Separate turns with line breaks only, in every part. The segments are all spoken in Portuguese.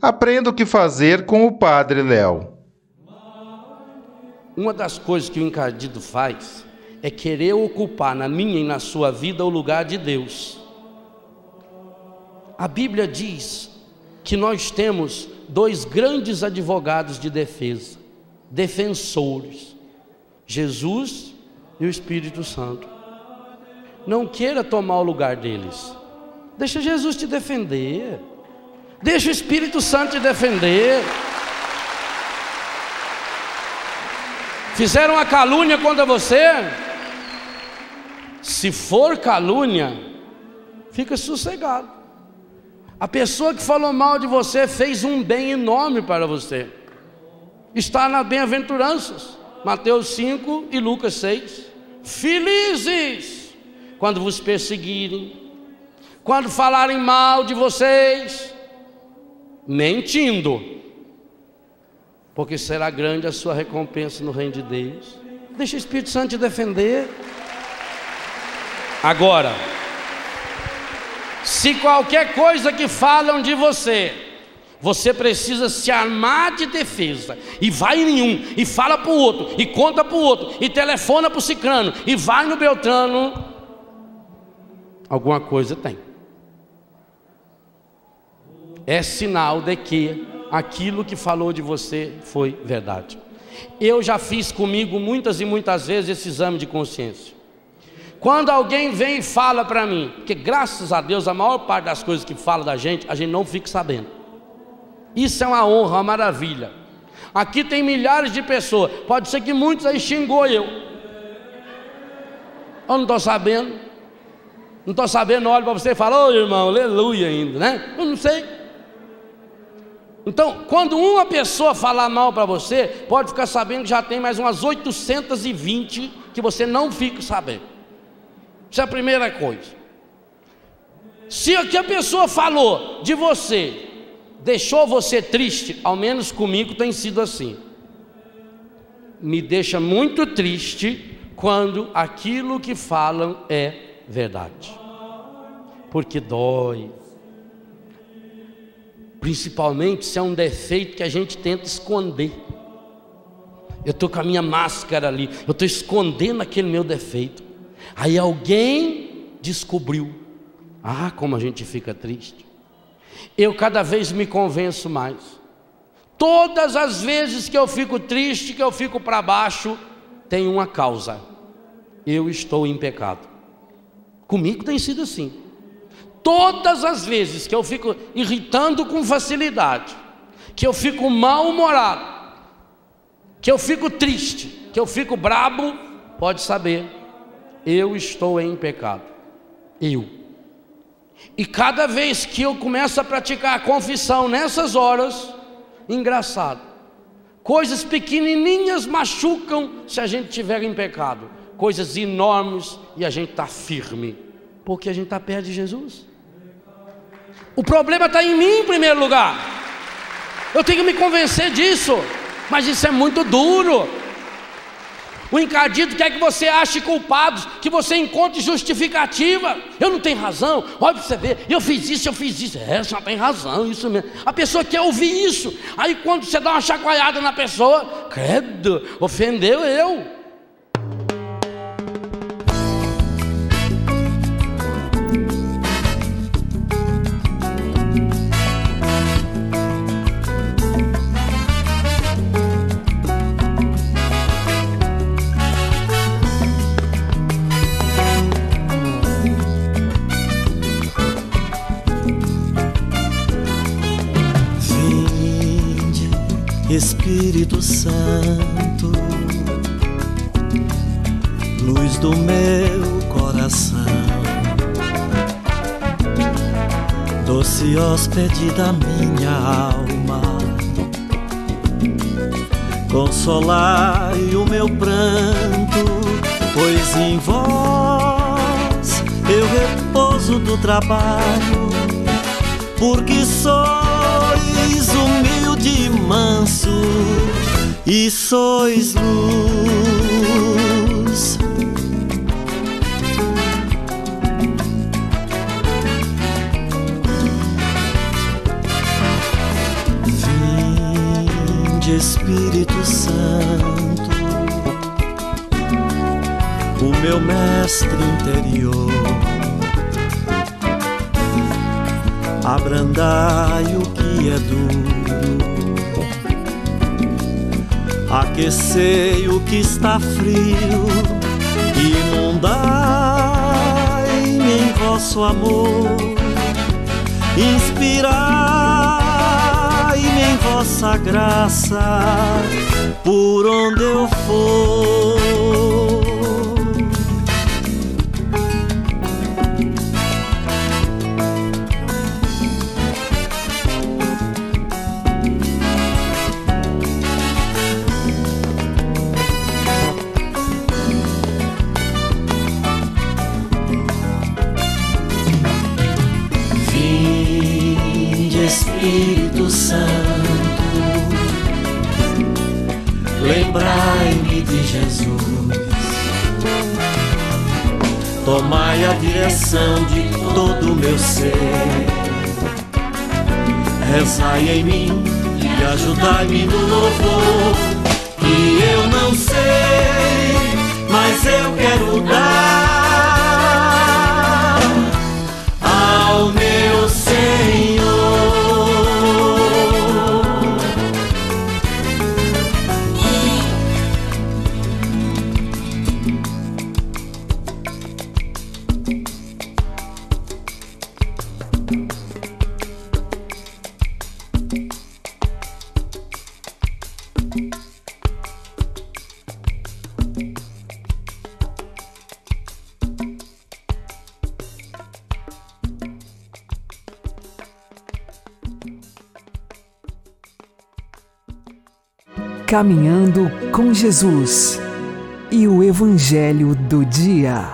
Aprenda o que fazer com o Padre Léo.
Uma das coisas que o encardido faz é querer ocupar na minha e na sua vida o lugar de Deus. A Bíblia diz que nós temos dois grandes advogados de defesa, defensores, Jesus e o Espírito Santo. Não queira tomar o lugar deles. Deixa Jesus te defender. Deixa o Espírito Santo te defender. Fizeram a calúnia contra você? Se for calúnia, fica sossegado. A pessoa que falou mal de você fez um bem enorme para você. Está nas bem-aventuranças, Mateus 5 e Lucas 6. Felizes quando vos perseguirem, quando falarem mal de vocês, mentindo, porque será grande a sua recompensa no reino de Deus. Deixa o Espírito Santo te defender. Agora, se qualquer coisa que falam de você, você precisa se armar de defesa e vai em um e fala para o outro e conta para o outro e telefona para o cicrano e vai no Beltrano, alguma coisa tem é sinal de que aquilo que falou de você foi verdade. Eu já fiz comigo muitas e muitas vezes esse exame de consciência. Quando alguém vem e fala para mim, porque graças a Deus a maior parte das coisas que fala da gente, a gente não fica sabendo. Isso é uma honra, uma maravilha. Aqui tem milhares de pessoas, pode ser que muitos aí xingou eu. Eu não estou sabendo. Não estou sabendo, olho para você e falo, ô oh, irmão, aleluia ainda, né? Eu não sei. Então, quando uma pessoa falar mal para você, pode ficar sabendo que já tem mais umas 820 que você não fica sabendo. Isso é a primeira coisa. Se o que a pessoa falou de você deixou você triste, ao menos comigo tem sido assim. Me deixa muito triste quando aquilo que falam é verdade. Porque dói, Principalmente se é um defeito que a gente tenta esconder. Eu estou com a minha máscara ali, eu estou escondendo aquele meu defeito. Aí alguém descobriu. Ah, como a gente fica triste. Eu cada vez me convenço mais. Todas as vezes que eu fico triste, que eu fico para baixo, tem uma causa. Eu estou em pecado. Comigo tem sido assim. Todas as vezes que eu fico irritando com facilidade, que eu fico mal-humorado, que eu fico triste, que eu fico brabo, pode saber, eu estou em pecado. Eu. E cada vez que eu começo a praticar a confissão nessas horas, engraçado, coisas pequenininhas machucam se a gente tiver em pecado, coisas enormes e a gente está firme, porque a gente está perto de Jesus. O problema está em mim em primeiro lugar. Eu tenho que me convencer disso. Mas isso é muito duro. O encardido quer que você ache culpados, que você encontre justificativa. Eu não tenho razão, olha para você ver, eu fiz isso, eu fiz isso. É, você tem razão, isso mesmo. A pessoa quer ouvir isso. Aí quando você dá uma chacoalhada na pessoa, credo, ofendeu eu.
Santo, luz do meu coração, doce hóspede da minha alma, consolai o meu pranto, pois em vós eu repouso do trabalho, porque sois humilde e manso e sois luz. Vinde, Espírito Santo, o meu mestre interior. Abrandai o que é duro aquecei o que está frio, inundai-me em vosso amor, inspirai-me em vossa graça, por onde eu for. Espírito Santo, lembrai-me de Jesus. Tomai a direção de todo o meu ser. Rezai em mim e ajudai-me no louvor. Que eu não sei, mas eu quero dar ao meu Senhor.
Caminhando com Jesus e o Evangelho do Dia.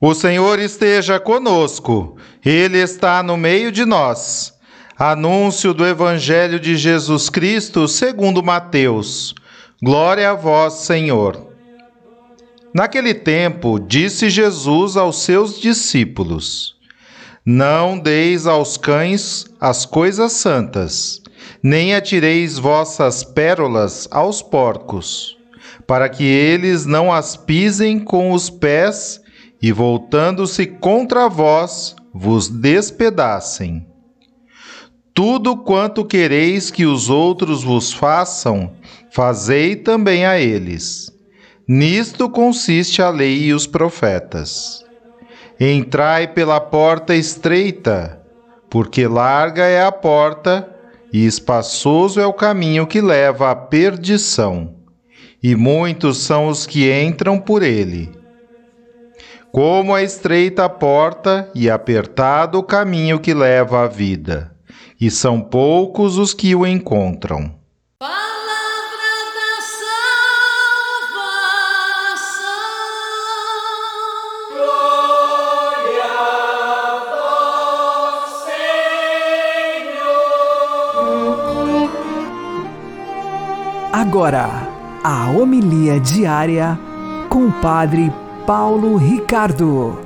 O Senhor esteja conosco, Ele está no meio de nós. Anúncio do Evangelho de Jesus Cristo segundo Mateus. Glória a vós, Senhor. Naquele tempo, disse Jesus aos seus discípulos: Não deis aos cães as coisas santas nem atireis vossas pérolas aos porcos, para que eles não as pisem com os pés e, voltando-se contra vós, vos despedacem. Tudo quanto quereis que os outros vos façam, fazei também a eles. Nisto consiste a lei e os profetas. Entrai pela porta estreita, porque larga é a porta e espaçoso é o caminho que leva à perdição, e muitos são os que entram por ele. Como a estreita porta e apertado o caminho que leva à vida, e são poucos os que o encontram.
Agora a homilia diária com o Padre Paulo Ricardo.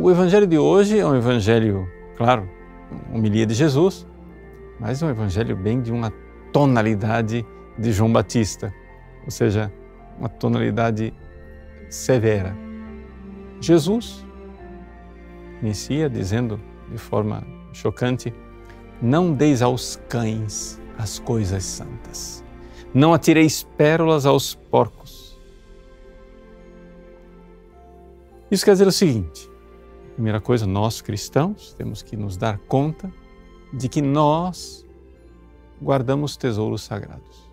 O evangelho de hoje é um evangelho, claro, homilia de Jesus, mas é um evangelho bem de uma tonalidade de João Batista, ou seja, uma tonalidade severa. Jesus inicia dizendo de forma chocante: Não deis aos cães as coisas santas, não atireis pérolas aos porcos. Isso quer dizer o seguinte: primeira coisa, nós cristãos temos que nos dar conta de que nós guardamos tesouros sagrados.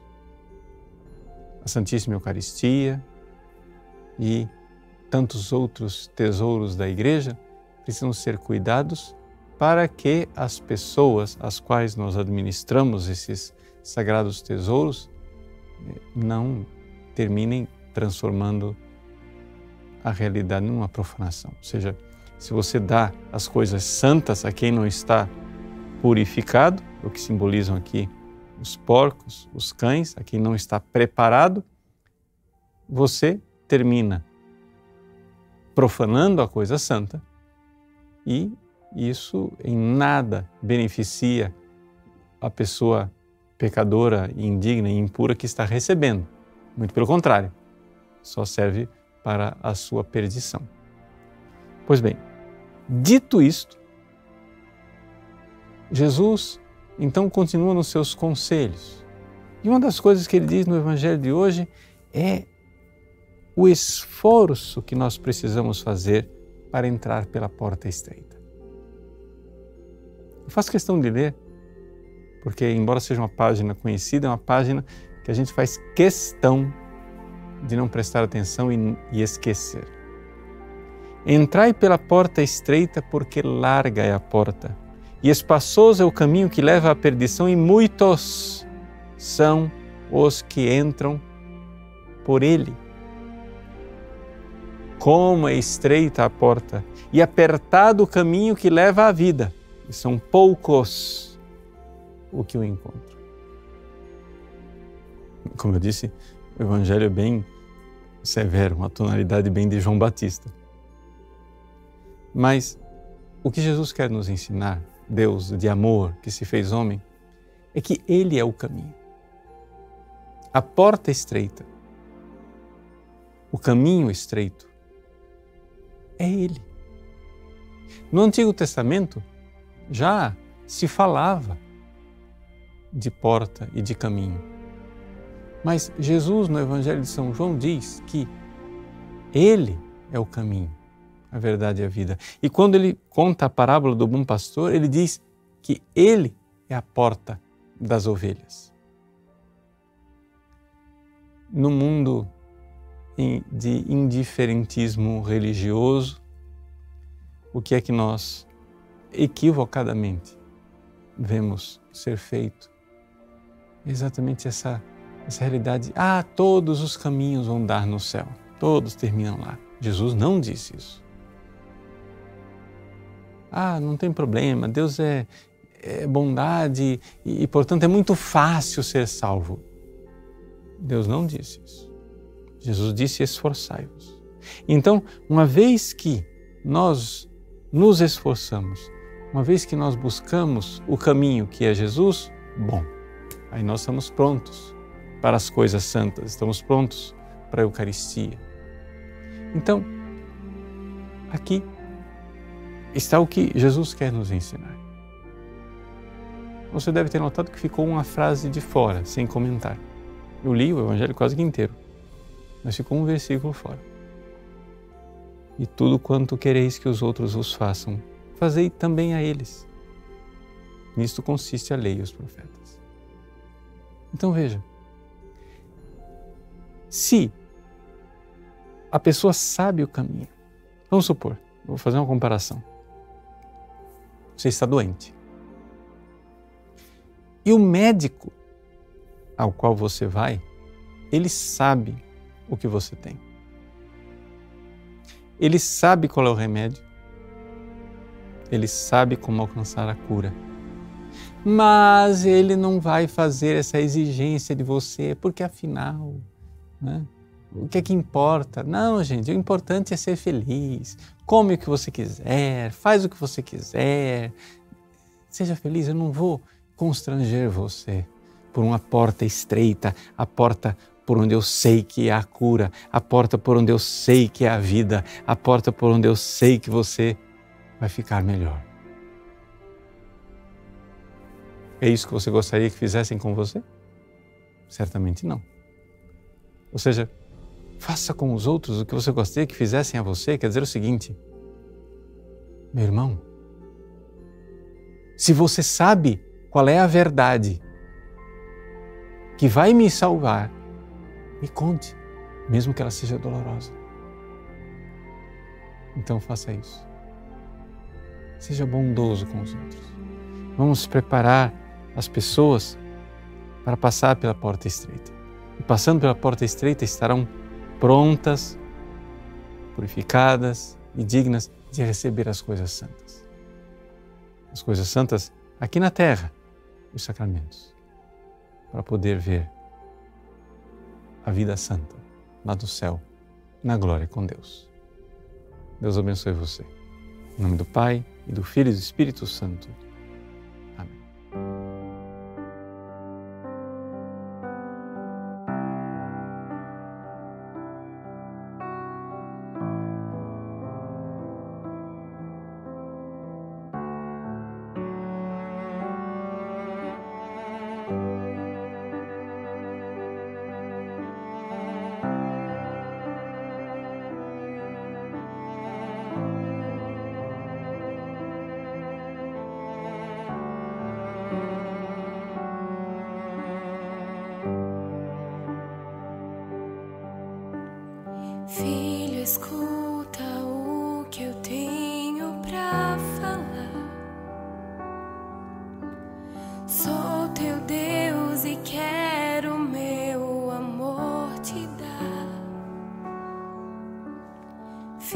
A Santíssima Eucaristia e tantos outros tesouros da Igreja precisam ser cuidados para que as pessoas às quais nós administramos esses sagrados tesouros eh, não terminem transformando a realidade numa profanação. Ou seja, se você dá as coisas santas a quem não está purificado, o que simbolizam aqui os porcos, os cães, a quem não está preparado, você termina profanando a coisa santa e isso em nada beneficia a pessoa pecadora, indigna e impura que está recebendo. Muito pelo contrário, só serve para a sua perdição. Pois bem, dito isto, Jesus então continua nos seus conselhos. E uma das coisas que ele diz no Evangelho de hoje é o esforço que nós precisamos fazer para entrar pela porta estreita. Eu faço questão de ler, porque, embora seja uma página conhecida, é uma página que a gente faz questão de não prestar atenção e, e esquecer. Entrai pela porta estreita, porque larga é a porta, e espaçoso é o caminho que leva à perdição, e muitos são os que entram por ele. Como é estreita a porta e apertado o caminho que leva à vida, e são poucos o que o encontram. Como eu disse, o Evangelho é bem severo, uma tonalidade bem de João Batista. Mas o que Jesus quer nos ensinar, Deus de amor que se fez homem, é que Ele é o caminho. A porta estreita, o caminho estreito, é Ele. No Antigo Testamento já se falava de porta e de caminho. Mas Jesus, no Evangelho de São João, diz que Ele é o caminho, a verdade e a vida. E quando ele conta a parábola do bom pastor, ele diz que Ele é a porta das ovelhas. No mundo de indiferentismo religioso, o que é que nós equivocadamente vemos ser feito? Exatamente essa, essa realidade. Ah, todos os caminhos vão dar no céu, todos terminam lá. Jesus não disse isso. Ah, não tem problema, Deus é, é bondade e, e, portanto, é muito fácil ser salvo. Deus não disse isso. Jesus disse: esforçai-vos. Então, uma vez que nós nos esforçamos, uma vez que nós buscamos o caminho que é Jesus, bom, aí nós estamos prontos para as coisas santas, estamos prontos para a Eucaristia. Então, aqui está o que Jesus quer nos ensinar. Você deve ter notado que ficou uma frase de fora, sem comentar. Eu li o Evangelho quase que inteiro mas ficou um versículo fora. E tudo quanto quereis que os outros vos façam, fazei também a eles. Nisto consiste a lei e os profetas. Então veja, se a pessoa sabe o caminho, vamos supor, vou fazer uma comparação. Você está doente. E o médico ao qual você vai, ele sabe o que você tem. Ele sabe qual é o remédio. Ele sabe como alcançar a cura. mas ele não vai fazer essa exigência de você, porque afinal, né? o que é que importa? Não, gente, o importante é ser feliz. Come o que você quiser, faz o que você quiser. Seja feliz, eu não vou constranger você por uma porta estreita, a porta por onde eu sei que a cura, a porta por onde eu sei que a vida, a porta por onde eu sei que você vai ficar melhor. É isso que você gostaria que fizessem com você? Certamente não. Ou seja, faça com os outros o que você gostaria que fizessem a você. Quer dizer o seguinte, meu irmão, se você sabe qual é a verdade que vai me salvar, me conte, mesmo que ela seja dolorosa. Então faça isso. Seja bondoso com os outros. Vamos preparar as pessoas para passar pela porta estreita. E passando pela porta estreita estarão prontas, purificadas e dignas de receber as coisas santas. As coisas santas aqui na terra, os sacramentos, para poder ver a vida santa lá do céu, na glória com Deus. Deus abençoe você. Em nome do Pai, e do Filho e do Espírito Santo.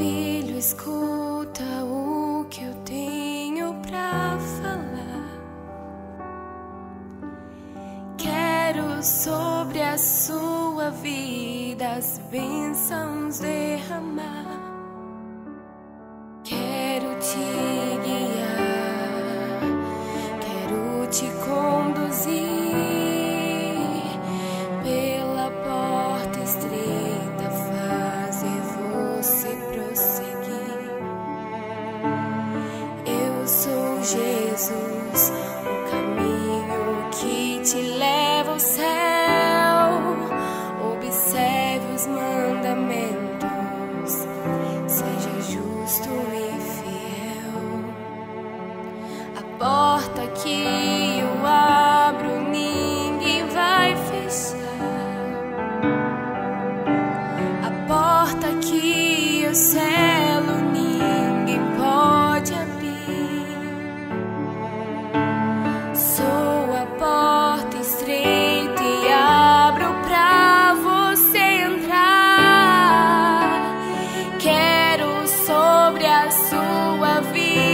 Filho, escuta o que eu tenho pra falar. Quero sobre a sua vida as bênçãos derramar. Sua vida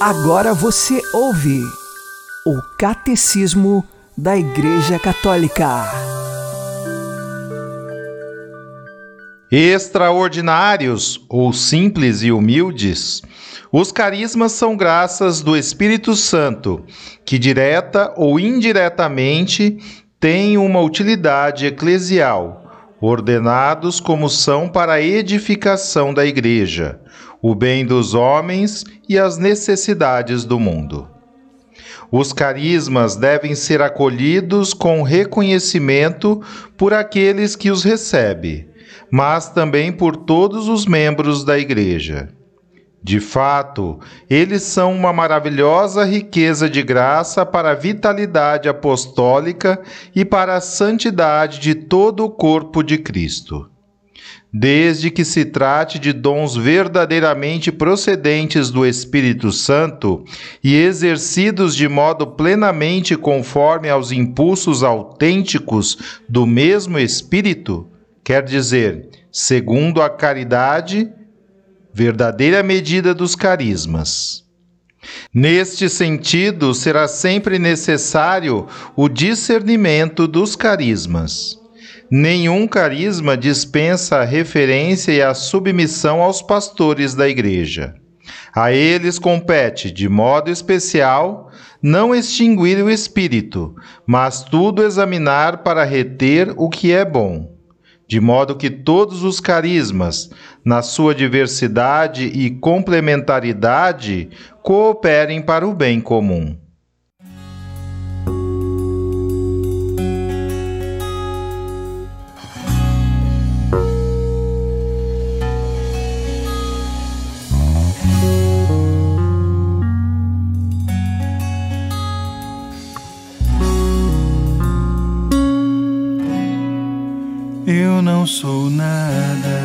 Agora você ouve o Catecismo da Igreja Católica.
Extraordinários ou simples e humildes, os carismas são graças do Espírito Santo, que direta ou indiretamente têm uma utilidade eclesial, ordenados como são para a edificação da Igreja o bem dos homens e as necessidades do mundo. Os carismas devem ser acolhidos com reconhecimento por aqueles que os recebem, mas também por todos os membros da Igreja. De fato, eles são uma maravilhosa riqueza de graça para a vitalidade apostólica e para a santidade de todo o corpo de Cristo desde que se trate de dons verdadeiramente procedentes do Espírito Santo e exercidos de modo plenamente conforme aos impulsos autênticos do mesmo Espírito, quer dizer, segundo a caridade, verdadeira medida dos carismas. Neste sentido, será sempre necessário o discernimento dos carismas. Nenhum carisma dispensa a referência e a submissão aos pastores da Igreja. A eles compete, de modo especial, não extinguir o espírito, mas tudo examinar para reter o que é bom, de modo que todos os carismas, na sua diversidade e complementaridade, cooperem para o bem comum.
Sou nada,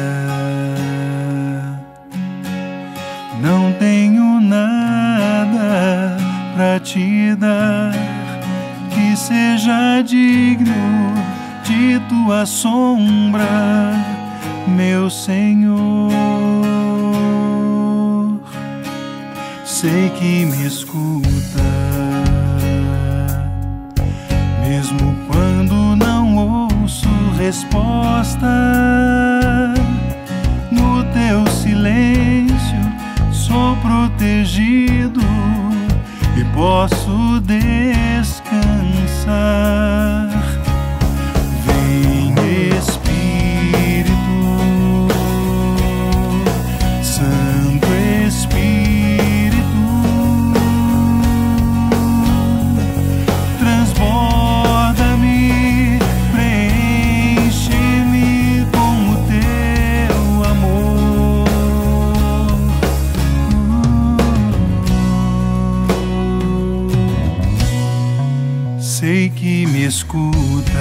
sei que me escuta,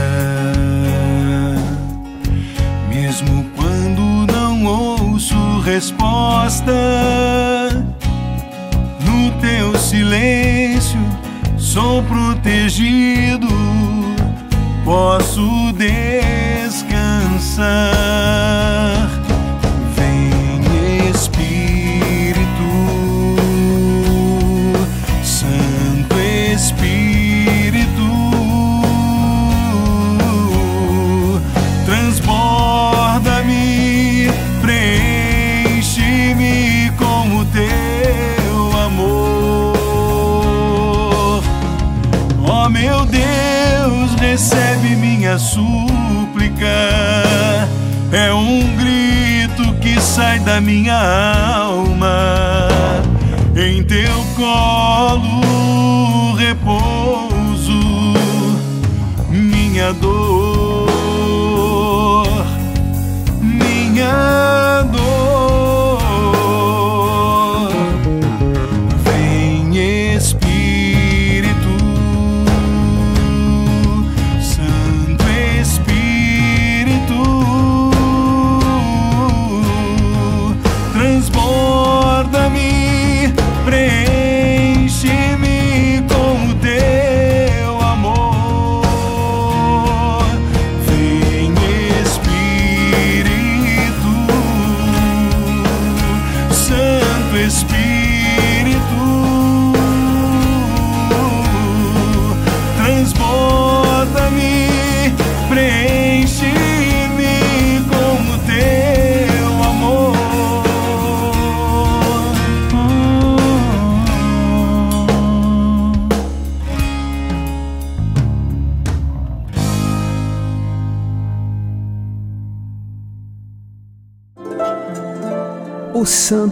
mesmo quando não ouço resposta. No teu silêncio sou protegido, posso descansar.
da minha alma em teu colo.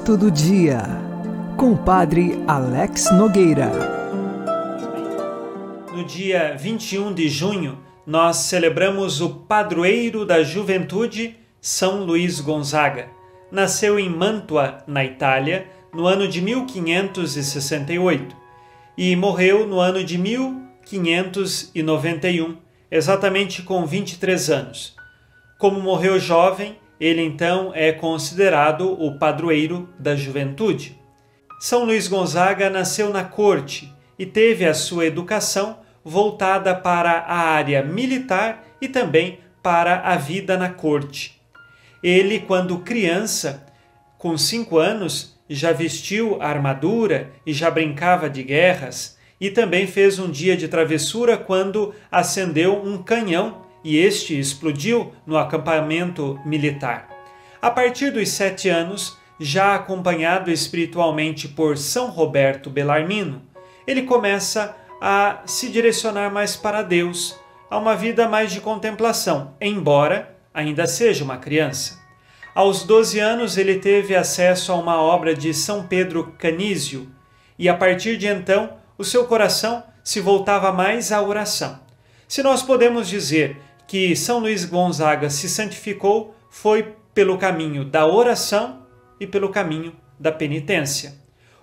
Santo do Dia, com o Padre Alex Nogueira.
No dia 21 de junho, nós celebramos o padroeiro da juventude, São Luís Gonzaga. Nasceu em Mantua, na Itália, no ano de 1568 e morreu no ano de 1591, exatamente com 23 anos. Como morreu jovem, ele então é considerado o padroeiro da juventude. São Luís Gonzaga nasceu na corte e teve a sua educação voltada para a área militar e também para a vida na corte. Ele, quando criança, com cinco anos, já vestiu armadura e já brincava de guerras, e também fez um dia de travessura quando acendeu um canhão e este explodiu no acampamento militar. A partir dos sete anos, já acompanhado espiritualmente por São Roberto Bellarmino, ele começa a se direcionar mais para Deus, a uma vida mais de contemplação, embora ainda seja uma criança. Aos 12 anos, ele teve acesso a uma obra de São Pedro Canísio, e a partir de então, o seu coração se voltava mais à oração. Se nós podemos dizer que São Luís Gonzaga se santificou, foi pelo caminho da oração e pelo caminho da penitência.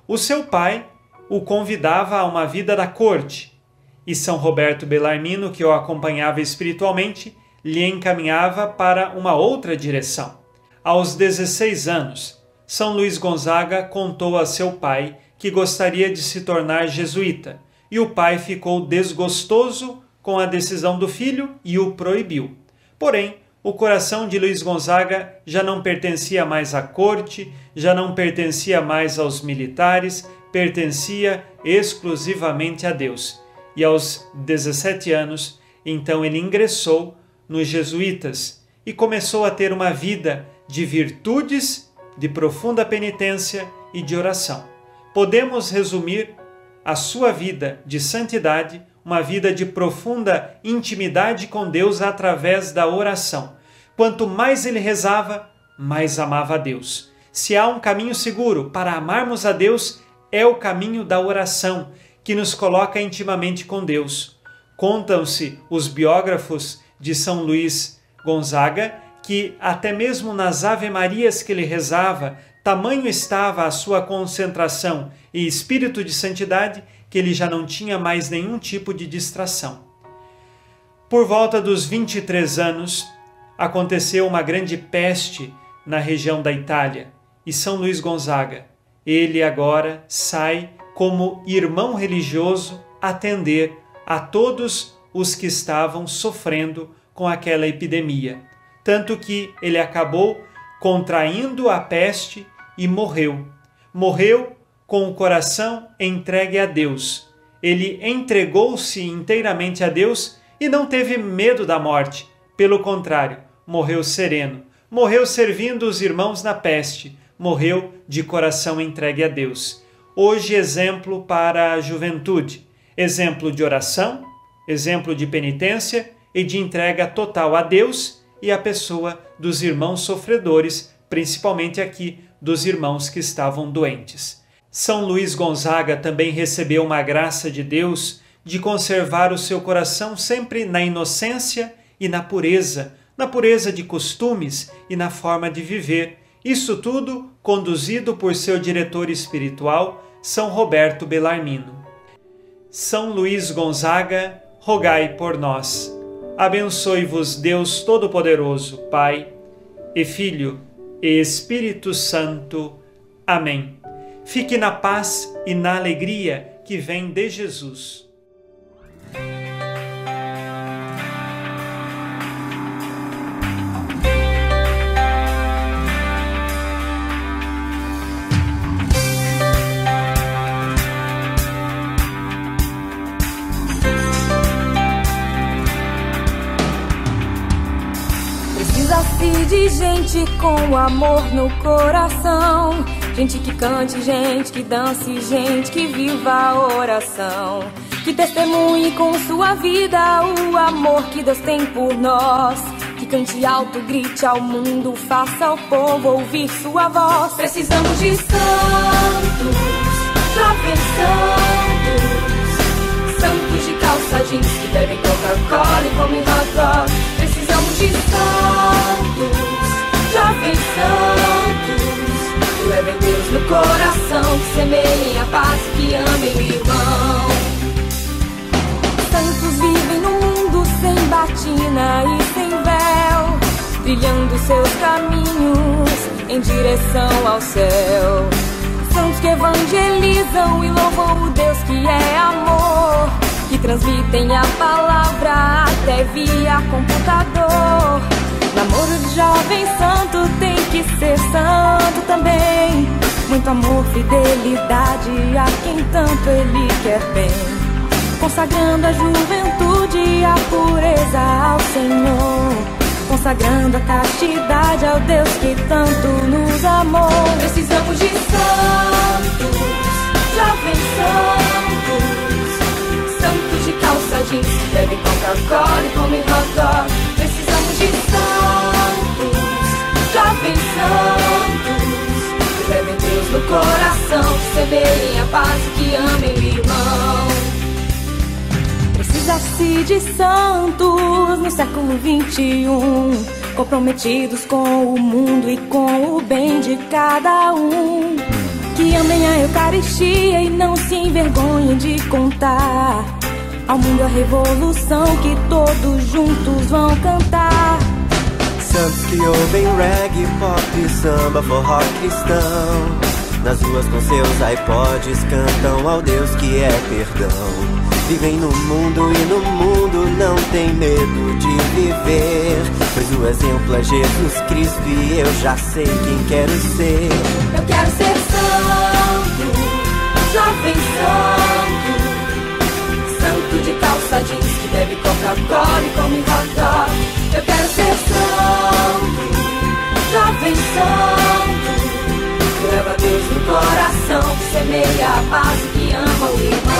O seu pai o convidava a uma vida da corte, e São Roberto Bellarmino, que o acompanhava espiritualmente, lhe encaminhava para uma outra direção. Aos 16 anos, São Luís Gonzaga contou a seu pai que gostaria de se tornar jesuíta, e o pai ficou desgostoso com a decisão do filho e o proibiu. Porém, o coração de Luís Gonzaga já não pertencia mais à corte, já não pertencia mais aos militares, pertencia exclusivamente a Deus. E aos 17 anos, então ele ingressou nos jesuítas e começou a ter uma vida de virtudes, de profunda penitência e de oração. Podemos resumir a sua vida de santidade, uma vida de profunda intimidade com Deus através da oração. Quanto mais ele rezava, mais amava a Deus. Se há um caminho seguro para amarmos a Deus, é o caminho da oração, que nos coloca intimamente com Deus. Contam-se os biógrafos de São Luís Gonzaga que, até mesmo nas Ave-Marias que ele rezava, tamanho estava a sua concentração e espírito de santidade que ele já não tinha mais nenhum tipo de distração. Por volta dos 23 anos, aconteceu uma grande peste na região da Itália e São Luís Gonzaga, ele agora sai como irmão religioso atender a todos os que estavam sofrendo com aquela epidemia. Tanto que ele acabou contraindo a peste e morreu. Morreu com o coração entregue a Deus. Ele entregou-se inteiramente a Deus e não teve medo da morte. Pelo contrário, morreu sereno. Morreu servindo os irmãos na peste, morreu de coração entregue a Deus. Hoje, exemplo para a juventude, exemplo de oração, exemplo de penitência e de entrega total a Deus e à pessoa dos irmãos sofredores, principalmente aqui dos irmãos que estavam doentes. São Luís Gonzaga também recebeu uma graça de Deus de conservar o seu coração sempre na inocência e na pureza, na pureza de costumes e na forma de viver, isso tudo conduzido por seu diretor espiritual, São Roberto Bellarmino. São Luís Gonzaga, rogai por nós. Abençoe-vos Deus Todo-Poderoso, Pai e Filho e Espírito Santo. Amém. Fique na paz e na alegria que vem de Jesus.
de gente com amor no coração. Gente que cante, gente que dance, gente que viva a oração. Que testemunhe com sua vida o amor que Deus tem por nós. Que cante alto, grite ao mundo, faça ao povo ouvir sua voz. Precisamos de santos, jovens santos, santos de calça jeans que bebem Coca-Cola e comem hot. Precisamos de santos, jovens santos, levem Deus no coração, semeiem a paz que amem o irmão. Santos vivem no mundo sem batina e sem véu, trilhando seus caminhos em direção ao céu. Santos que evangelizam e louvam o Deus que é amor, que transmitem a palavra até via computador. De jovem santo tem que ser santo também. Muito amor, fidelidade a quem tanto ele quer bem consagrando a juventude e a pureza ao Senhor, consagrando a castidade ao Deus que tanto nos amou. Precisamos de santos, jovens santos, santos de calça jeans que bebem Coca-Cola e comem hot dog. De santos, jovens santos, que levem Deus no coração, que semeiem a paz e que amem o irmão. Precisa-se de santos no século 21, comprometidos com o mundo e com o bem de cada um. Que amem a Eucaristia e não se envergonhem de contar ao mundo a revolução que todos juntos vão cantar.
Santos que ouvem reggae, pop, samba, forró cristão. Nas ruas com seus iPods cantam ao Deus que é perdão. Vivem no mundo e no mundo não tem medo de viver. Pois o exemplo é Jesus Cristo e eu já sei quem quero ser.
Eu quero ser santo, jovem santo. Santo de calça jeans semeia a paz que ama o irmão.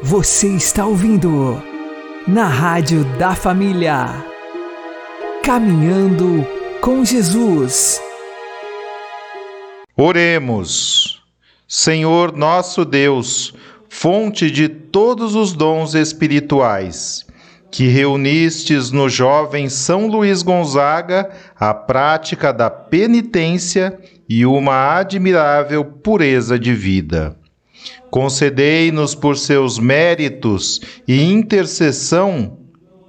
Você está ouvindo na Rádio da Família. Caminhando com Jesus.
Oremos. Senhor nosso Deus, fonte de todos os dons espirituais, que reunistes no jovem São Luís Gonzaga a prática da penitência e uma admirável pureza de vida. Concedei-nos por seus méritos e intercessão,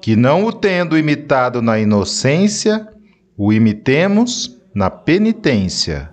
que não o tendo imitado na inocência, o imitemos na penitência.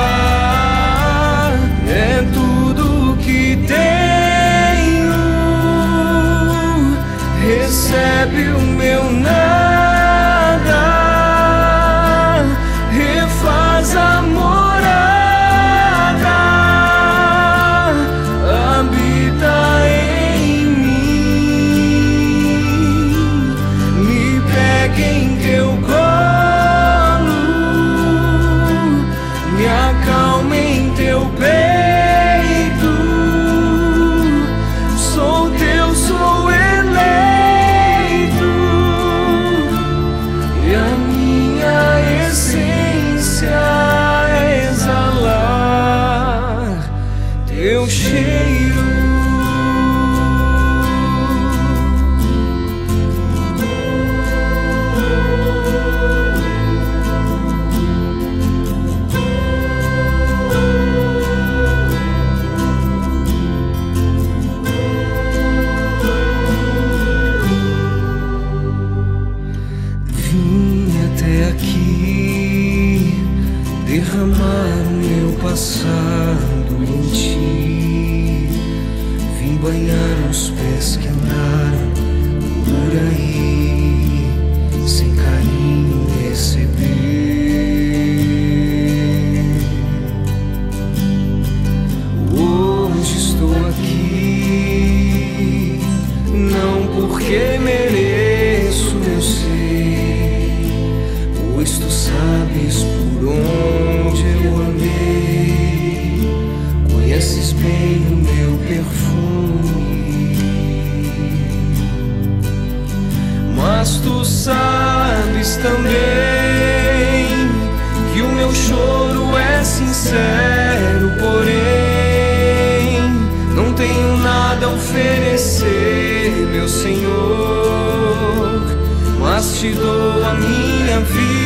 can feel